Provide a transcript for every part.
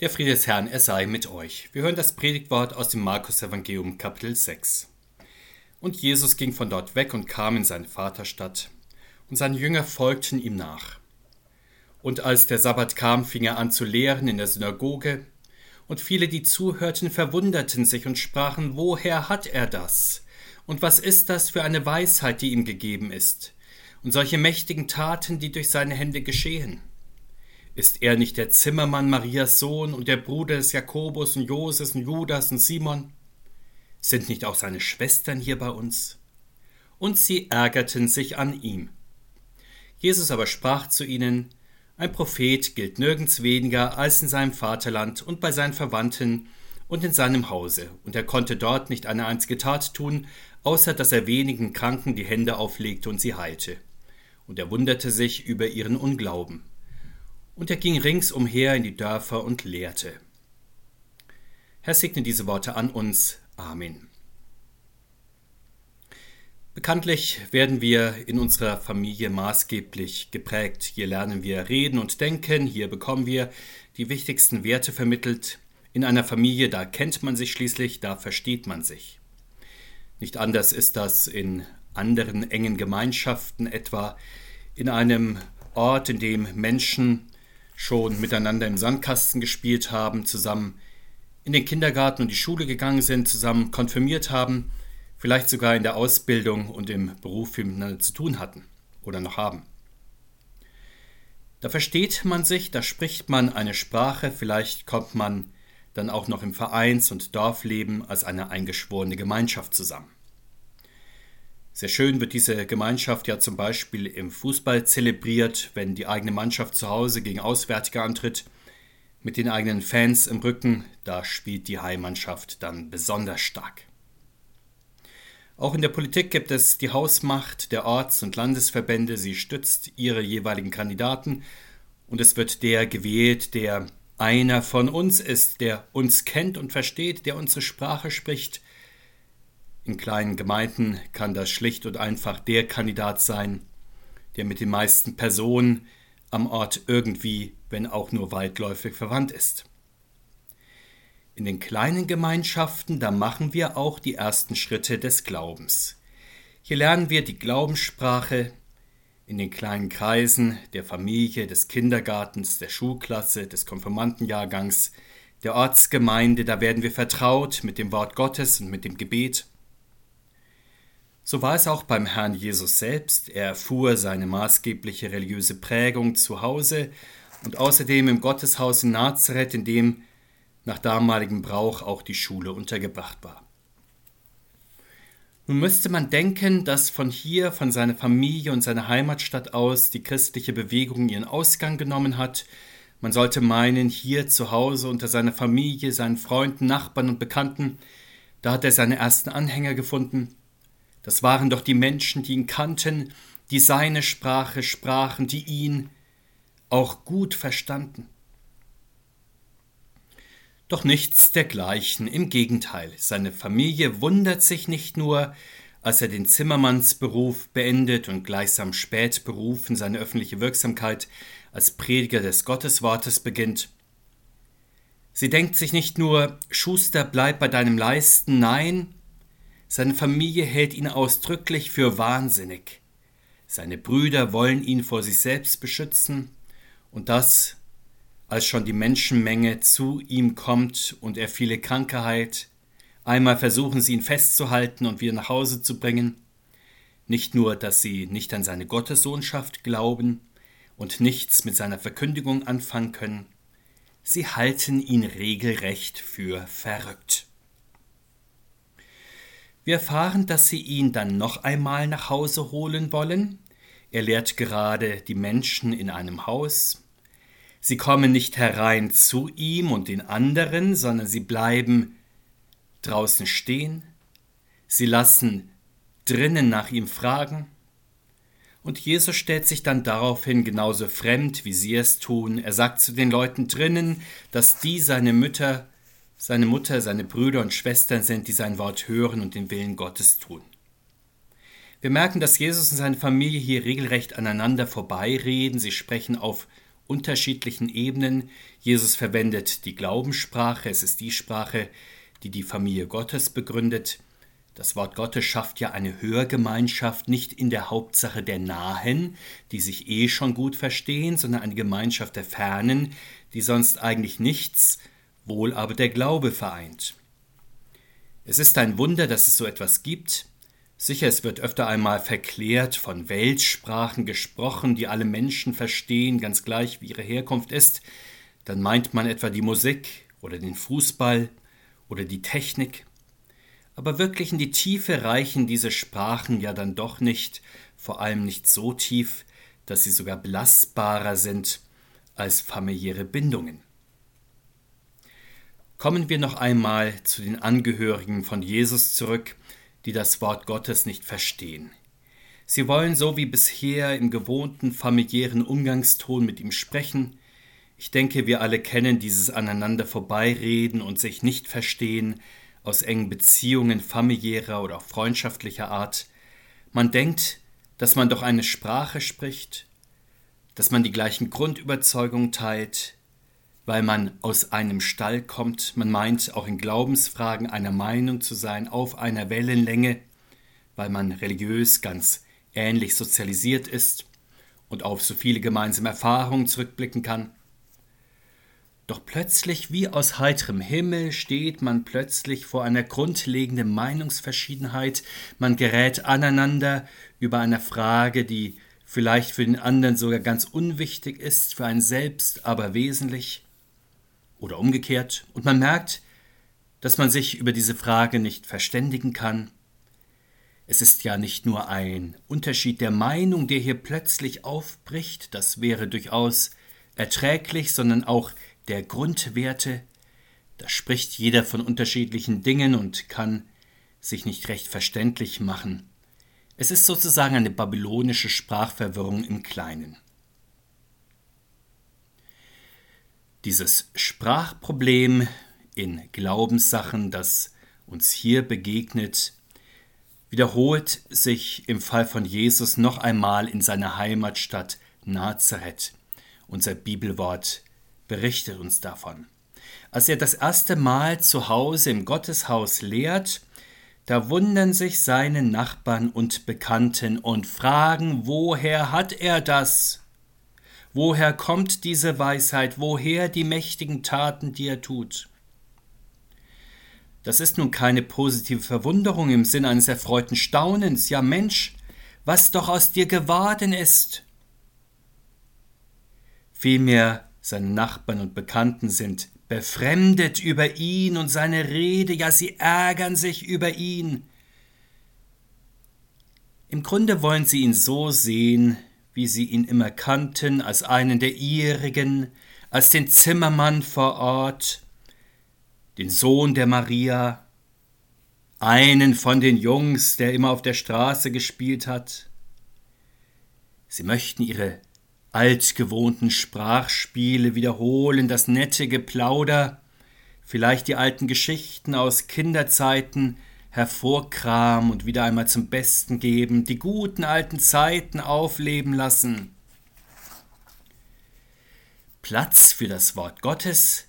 Der Friede des Herrn, er sei mit euch. Wir hören das Predigtwort aus dem Markus Evangelium Kapitel 6. Und Jesus ging von dort weg und kam in seine Vaterstadt, und seine Jünger folgten ihm nach. Und als der Sabbat kam, fing er an zu lehren in der Synagoge, und viele, die zuhörten, verwunderten sich und sprachen, woher hat er das? Und was ist das für eine Weisheit, die ihm gegeben ist? Und solche mächtigen Taten, die durch seine Hände geschehen? Ist er nicht der Zimmermann Marias Sohn und der Bruder des Jakobus und Joses und Judas und Simon? Sind nicht auch seine Schwestern hier bei uns? Und sie ärgerten sich an ihm. Jesus aber sprach zu ihnen, ein Prophet gilt nirgends weniger als in seinem Vaterland und bei seinen Verwandten und in seinem Hause, und er konnte dort nicht eine einzige Tat tun, außer dass er wenigen Kranken die Hände auflegte und sie heilte. Und er wunderte sich über ihren Unglauben und er ging ringsumher in die Dörfer und lehrte. Herr segne diese Worte an uns. Amen. Bekanntlich werden wir in unserer Familie maßgeblich geprägt. Hier lernen wir reden und denken, hier bekommen wir die wichtigsten Werte vermittelt. In einer Familie, da kennt man sich schließlich, da versteht man sich. Nicht anders ist das in anderen engen Gemeinschaften, etwa in einem Ort, in dem Menschen schon miteinander im Sandkasten gespielt haben, zusammen in den Kindergarten und die Schule gegangen sind, zusammen konfirmiert haben, vielleicht sogar in der Ausbildung und im Beruf miteinander zu tun hatten oder noch haben. Da versteht man sich, da spricht man eine Sprache, vielleicht kommt man dann auch noch im Vereins- und Dorfleben als eine eingeschworene Gemeinschaft zusammen. Sehr schön wird diese Gemeinschaft ja zum Beispiel im Fußball zelebriert, wenn die eigene Mannschaft zu Hause gegen Auswärtige antritt. Mit den eigenen Fans im Rücken, da spielt die Heimmannschaft dann besonders stark. Auch in der Politik gibt es die Hausmacht der Orts- und Landesverbände. Sie stützt ihre jeweiligen Kandidaten und es wird der gewählt, der einer von uns ist, der uns kennt und versteht, der unsere Sprache spricht, in kleinen Gemeinden kann das schlicht und einfach der Kandidat sein, der mit den meisten Personen am Ort irgendwie, wenn auch nur weitläufig verwandt ist. In den kleinen Gemeinschaften, da machen wir auch die ersten Schritte des Glaubens. Hier lernen wir die Glaubenssprache in den kleinen Kreisen der Familie, des Kindergartens, der Schulklasse, des Konfirmandenjahrgangs, der Ortsgemeinde, da werden wir vertraut mit dem Wort Gottes und mit dem Gebet. So war es auch beim Herrn Jesus selbst. Er erfuhr seine maßgebliche religiöse Prägung zu Hause und außerdem im Gotteshaus in Nazareth, in dem nach damaligem Brauch auch die Schule untergebracht war. Nun müsste man denken, dass von hier, von seiner Familie und seiner Heimatstadt aus die christliche Bewegung ihren Ausgang genommen hat. Man sollte meinen, hier zu Hause unter seiner Familie, seinen Freunden, Nachbarn und Bekannten, da hat er seine ersten Anhänger gefunden. Das waren doch die Menschen, die ihn kannten, die seine Sprache sprachen, die ihn auch gut verstanden. Doch nichts dergleichen, im Gegenteil, seine Familie wundert sich nicht nur, als er den Zimmermannsberuf beendet und gleichsam spät berufen seine öffentliche Wirksamkeit als Prediger des Gotteswortes beginnt. Sie denkt sich nicht nur, Schuster, bleib bei deinem Leisten, nein, seine Familie hält ihn ausdrücklich für wahnsinnig. Seine Brüder wollen ihn vor sich selbst beschützen, und das, als schon die Menschenmenge zu ihm kommt und er viele Kranke heilt. Einmal versuchen sie ihn festzuhalten und wieder nach Hause zu bringen. Nicht nur, dass sie nicht an seine Gottessohnschaft glauben und nichts mit seiner Verkündigung anfangen können, sie halten ihn regelrecht für verrückt. Wir erfahren, dass sie ihn dann noch einmal nach Hause holen wollen. Er lehrt gerade die Menschen in einem Haus. Sie kommen nicht herein zu ihm und den anderen, sondern sie bleiben draußen stehen. Sie lassen drinnen nach ihm fragen. Und Jesus stellt sich dann daraufhin genauso fremd, wie sie es tun. Er sagt zu den Leuten drinnen, dass die seine Mütter seine Mutter, seine Brüder und Schwestern sind, die sein Wort hören und den Willen Gottes tun. Wir merken, dass Jesus und seine Familie hier regelrecht aneinander vorbeireden. Sie sprechen auf unterschiedlichen Ebenen. Jesus verwendet die Glaubenssprache, es ist die Sprache, die die Familie Gottes begründet. Das Wort Gottes schafft ja eine Hörgemeinschaft nicht in der Hauptsache der Nahen, die sich eh schon gut verstehen, sondern eine Gemeinschaft der Fernen, die sonst eigentlich nichts, wohl aber der Glaube vereint. Es ist ein Wunder, dass es so etwas gibt. Sicher, es wird öfter einmal verklärt von Weltsprachen gesprochen, die alle Menschen verstehen, ganz gleich wie ihre Herkunft ist. Dann meint man etwa die Musik oder den Fußball oder die Technik. Aber wirklich in die Tiefe reichen diese Sprachen ja dann doch nicht, vor allem nicht so tief, dass sie sogar belastbarer sind als familiäre Bindungen. Kommen wir noch einmal zu den Angehörigen von Jesus zurück, die das Wort Gottes nicht verstehen. Sie wollen so wie bisher im gewohnten familiären Umgangston mit ihm sprechen. Ich denke, wir alle kennen dieses aneinander vorbeireden und sich nicht verstehen aus engen Beziehungen familiärer oder freundschaftlicher Art. Man denkt, dass man doch eine Sprache spricht, dass man die gleichen Grundüberzeugungen teilt, weil man aus einem Stall kommt, man meint auch in Glaubensfragen einer Meinung zu sein, auf einer Wellenlänge, weil man religiös ganz ähnlich sozialisiert ist und auf so viele gemeinsame Erfahrungen zurückblicken kann. Doch plötzlich wie aus heiterem Himmel steht man plötzlich vor einer grundlegenden Meinungsverschiedenheit, man gerät aneinander über eine Frage, die vielleicht für den anderen sogar ganz unwichtig ist, für einen selbst aber wesentlich oder umgekehrt, und man merkt, dass man sich über diese Frage nicht verständigen kann. Es ist ja nicht nur ein Unterschied der Meinung, der hier plötzlich aufbricht, das wäre durchaus erträglich, sondern auch der Grundwerte. Da spricht jeder von unterschiedlichen Dingen und kann sich nicht recht verständlich machen. Es ist sozusagen eine babylonische Sprachverwirrung im Kleinen. Dieses Sprachproblem in Glaubenssachen, das uns hier begegnet, wiederholt sich im Fall von Jesus noch einmal in seiner Heimatstadt Nazareth. Unser Bibelwort berichtet uns davon. Als er das erste Mal zu Hause im Gotteshaus lehrt, da wundern sich seine Nachbarn und Bekannten und fragen, woher hat er das? Woher kommt diese Weisheit? Woher die mächtigen Taten, die er tut? Das ist nun keine positive Verwunderung im Sinn eines erfreuten Staunens. Ja Mensch, was doch aus dir geworden ist. Vielmehr seine Nachbarn und Bekannten sind befremdet über ihn und seine Rede, ja sie ärgern sich über ihn. Im Grunde wollen sie ihn so sehen, wie sie ihn immer kannten, als einen der ihrigen, als den Zimmermann vor Ort, den Sohn der Maria, einen von den Jungs, der immer auf der Straße gespielt hat. Sie möchten ihre altgewohnten Sprachspiele wiederholen, das nette Geplauder, vielleicht die alten Geschichten aus Kinderzeiten, hervorkramen und wieder einmal zum Besten geben, die guten alten Zeiten aufleben lassen. Platz für das Wort Gottes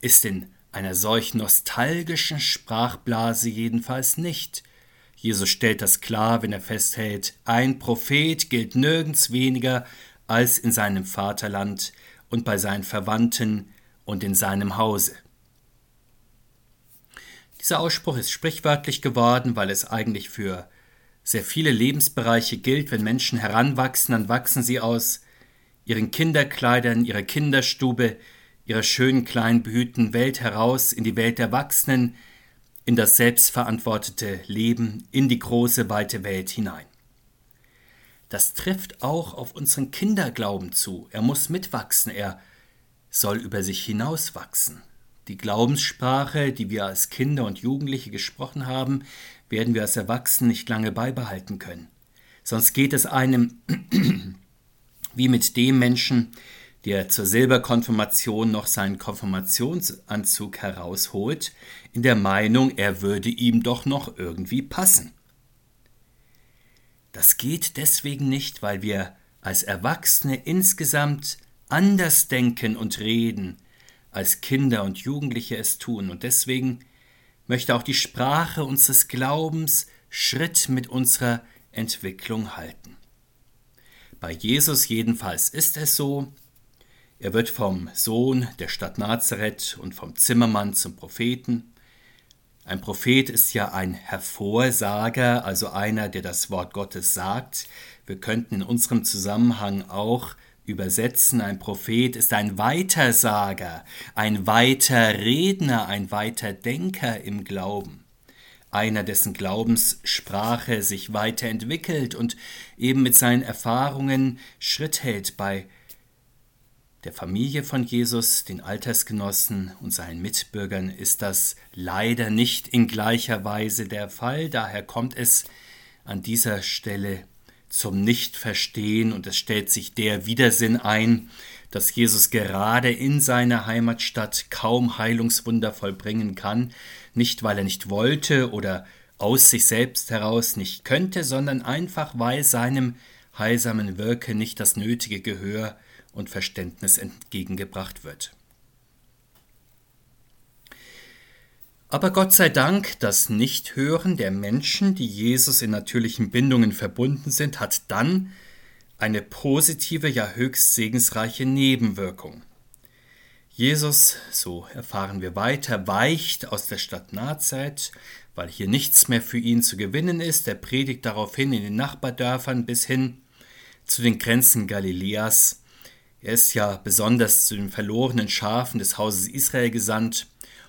ist in einer solch nostalgischen Sprachblase jedenfalls nicht. Jesus stellt das klar, wenn er festhält, ein Prophet gilt nirgends weniger als in seinem Vaterland und bei seinen Verwandten und in seinem Hause. Dieser Ausspruch ist sprichwörtlich geworden, weil es eigentlich für sehr viele Lebensbereiche gilt. Wenn Menschen heranwachsen, dann wachsen sie aus ihren Kinderkleidern, ihrer Kinderstube, ihrer schönen kleinen behüteten Welt heraus in die Welt der Erwachsenen, in das selbstverantwortete Leben, in die große, weite Welt hinein. Das trifft auch auf unseren Kinderglauben zu. Er muss mitwachsen, er soll über sich hinauswachsen. Die Glaubenssprache, die wir als Kinder und Jugendliche gesprochen haben, werden wir als Erwachsene nicht lange beibehalten können. Sonst geht es einem wie mit dem Menschen, der zur Silberkonfirmation noch seinen Konfirmationsanzug herausholt, in der Meinung, er würde ihm doch noch irgendwie passen. Das geht deswegen nicht, weil wir als Erwachsene insgesamt anders denken und reden, als Kinder und Jugendliche es tun. Und deswegen möchte auch die Sprache unseres Glaubens Schritt mit unserer Entwicklung halten. Bei Jesus jedenfalls ist es so, er wird vom Sohn der Stadt Nazareth und vom Zimmermann zum Propheten. Ein Prophet ist ja ein Hervorsager, also einer, der das Wort Gottes sagt. Wir könnten in unserem Zusammenhang auch übersetzen, ein Prophet ist ein Weitersager, ein Weiterredner, ein Weiterdenker im Glauben einer, dessen Glaubenssprache sich weiterentwickelt und eben mit seinen Erfahrungen Schritt hält bei der Familie von Jesus, den Altersgenossen und seinen Mitbürgern ist das leider nicht in gleicher Weise der Fall. Daher kommt es an dieser Stelle zum Nichtverstehen und es stellt sich der Widersinn ein, dass Jesus gerade in seiner Heimatstadt kaum Heilungswunder vollbringen kann, nicht weil er nicht wollte oder aus sich selbst heraus nicht könnte, sondern einfach weil seinem heilsamen Wirken nicht das nötige Gehör und Verständnis entgegengebracht wird. Aber Gott sei Dank, das Nichthören der Menschen, die Jesus in natürlichen Bindungen verbunden sind, hat dann eine positive, ja höchst segensreiche Nebenwirkung. Jesus, so erfahren wir weiter, weicht aus der Stadt Nazareth, weil hier nichts mehr für ihn zu gewinnen ist. Er predigt daraufhin in den Nachbardörfern bis hin zu den Grenzen Galiläas. Er ist ja besonders zu den verlorenen Schafen des Hauses Israel gesandt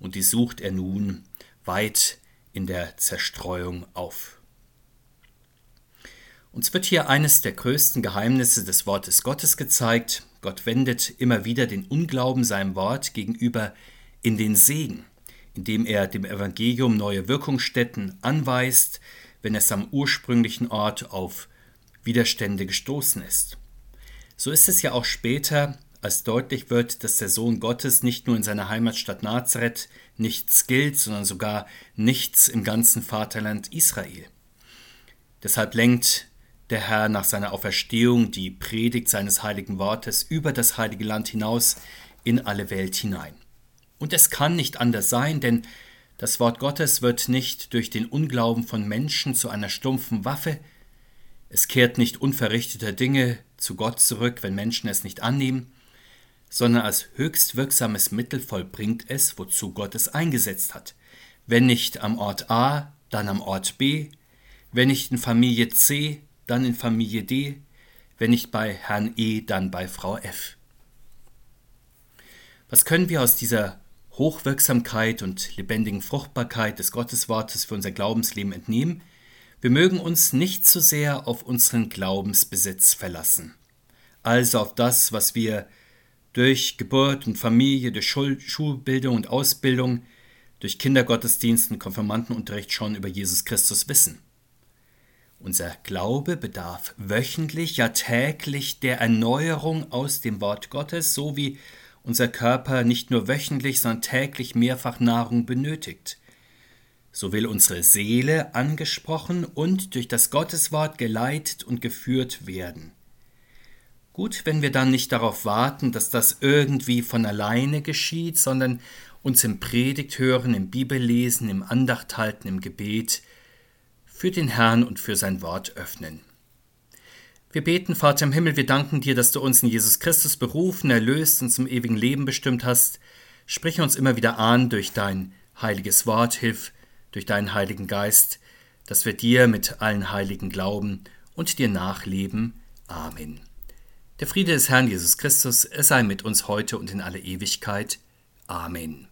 und die sucht er nun weit in der Zerstreuung auf. Uns wird hier eines der größten Geheimnisse des Wortes Gottes gezeigt. Gott wendet immer wieder den Unglauben seinem Wort gegenüber in den Segen, indem er dem Evangelium neue Wirkungsstätten anweist, wenn es am ursprünglichen Ort auf Widerstände gestoßen ist. So ist es ja auch später, als deutlich wird, dass der Sohn Gottes nicht nur in seiner Heimatstadt Nazareth nichts gilt, sondern sogar nichts im ganzen Vaterland Israel. Deshalb lenkt der Herr nach seiner Auferstehung die Predigt seines heiligen Wortes über das heilige Land hinaus in alle Welt hinein. Und es kann nicht anders sein, denn das Wort Gottes wird nicht durch den Unglauben von Menschen zu einer stumpfen Waffe, es kehrt nicht unverrichteter Dinge zu Gott zurück, wenn Menschen es nicht annehmen, sondern als höchst wirksames Mittel vollbringt es, wozu Gott es eingesetzt hat. Wenn nicht am Ort A, dann am Ort B, wenn nicht in Familie C, dann in Familie D, wenn nicht bei Herrn E, dann bei Frau F. Was können wir aus dieser Hochwirksamkeit und lebendigen Fruchtbarkeit des Gotteswortes für unser Glaubensleben entnehmen? Wir mögen uns nicht zu sehr auf unseren Glaubensbesitz verlassen, also auf das, was wir durch Geburt und Familie, durch Schul Schulbildung und Ausbildung, durch Kindergottesdienst und Konfirmandenunterricht schon über Jesus Christus wissen. Unser Glaube bedarf wöchentlich, ja täglich der Erneuerung aus dem Wort Gottes, so wie unser Körper nicht nur wöchentlich, sondern täglich mehrfach Nahrung benötigt. So will unsere Seele angesprochen und durch das Gotteswort geleitet und geführt werden. Gut, wenn wir dann nicht darauf warten, dass das irgendwie von alleine geschieht, sondern uns im Predigt hören, im Bibellesen, im Andachthalten, im Gebet für den Herrn und für sein Wort öffnen. Wir beten, Vater im Himmel, wir danken dir, dass du uns in Jesus Christus berufen, erlöst und zum ewigen Leben bestimmt hast. Sprich uns immer wieder an durch dein heiliges Wort, hilf durch deinen Heiligen Geist, dass wir dir mit allen Heiligen glauben und dir nachleben. Amen. Der Friede des Herrn Jesus Christus, er sei mit uns heute und in alle Ewigkeit. Amen.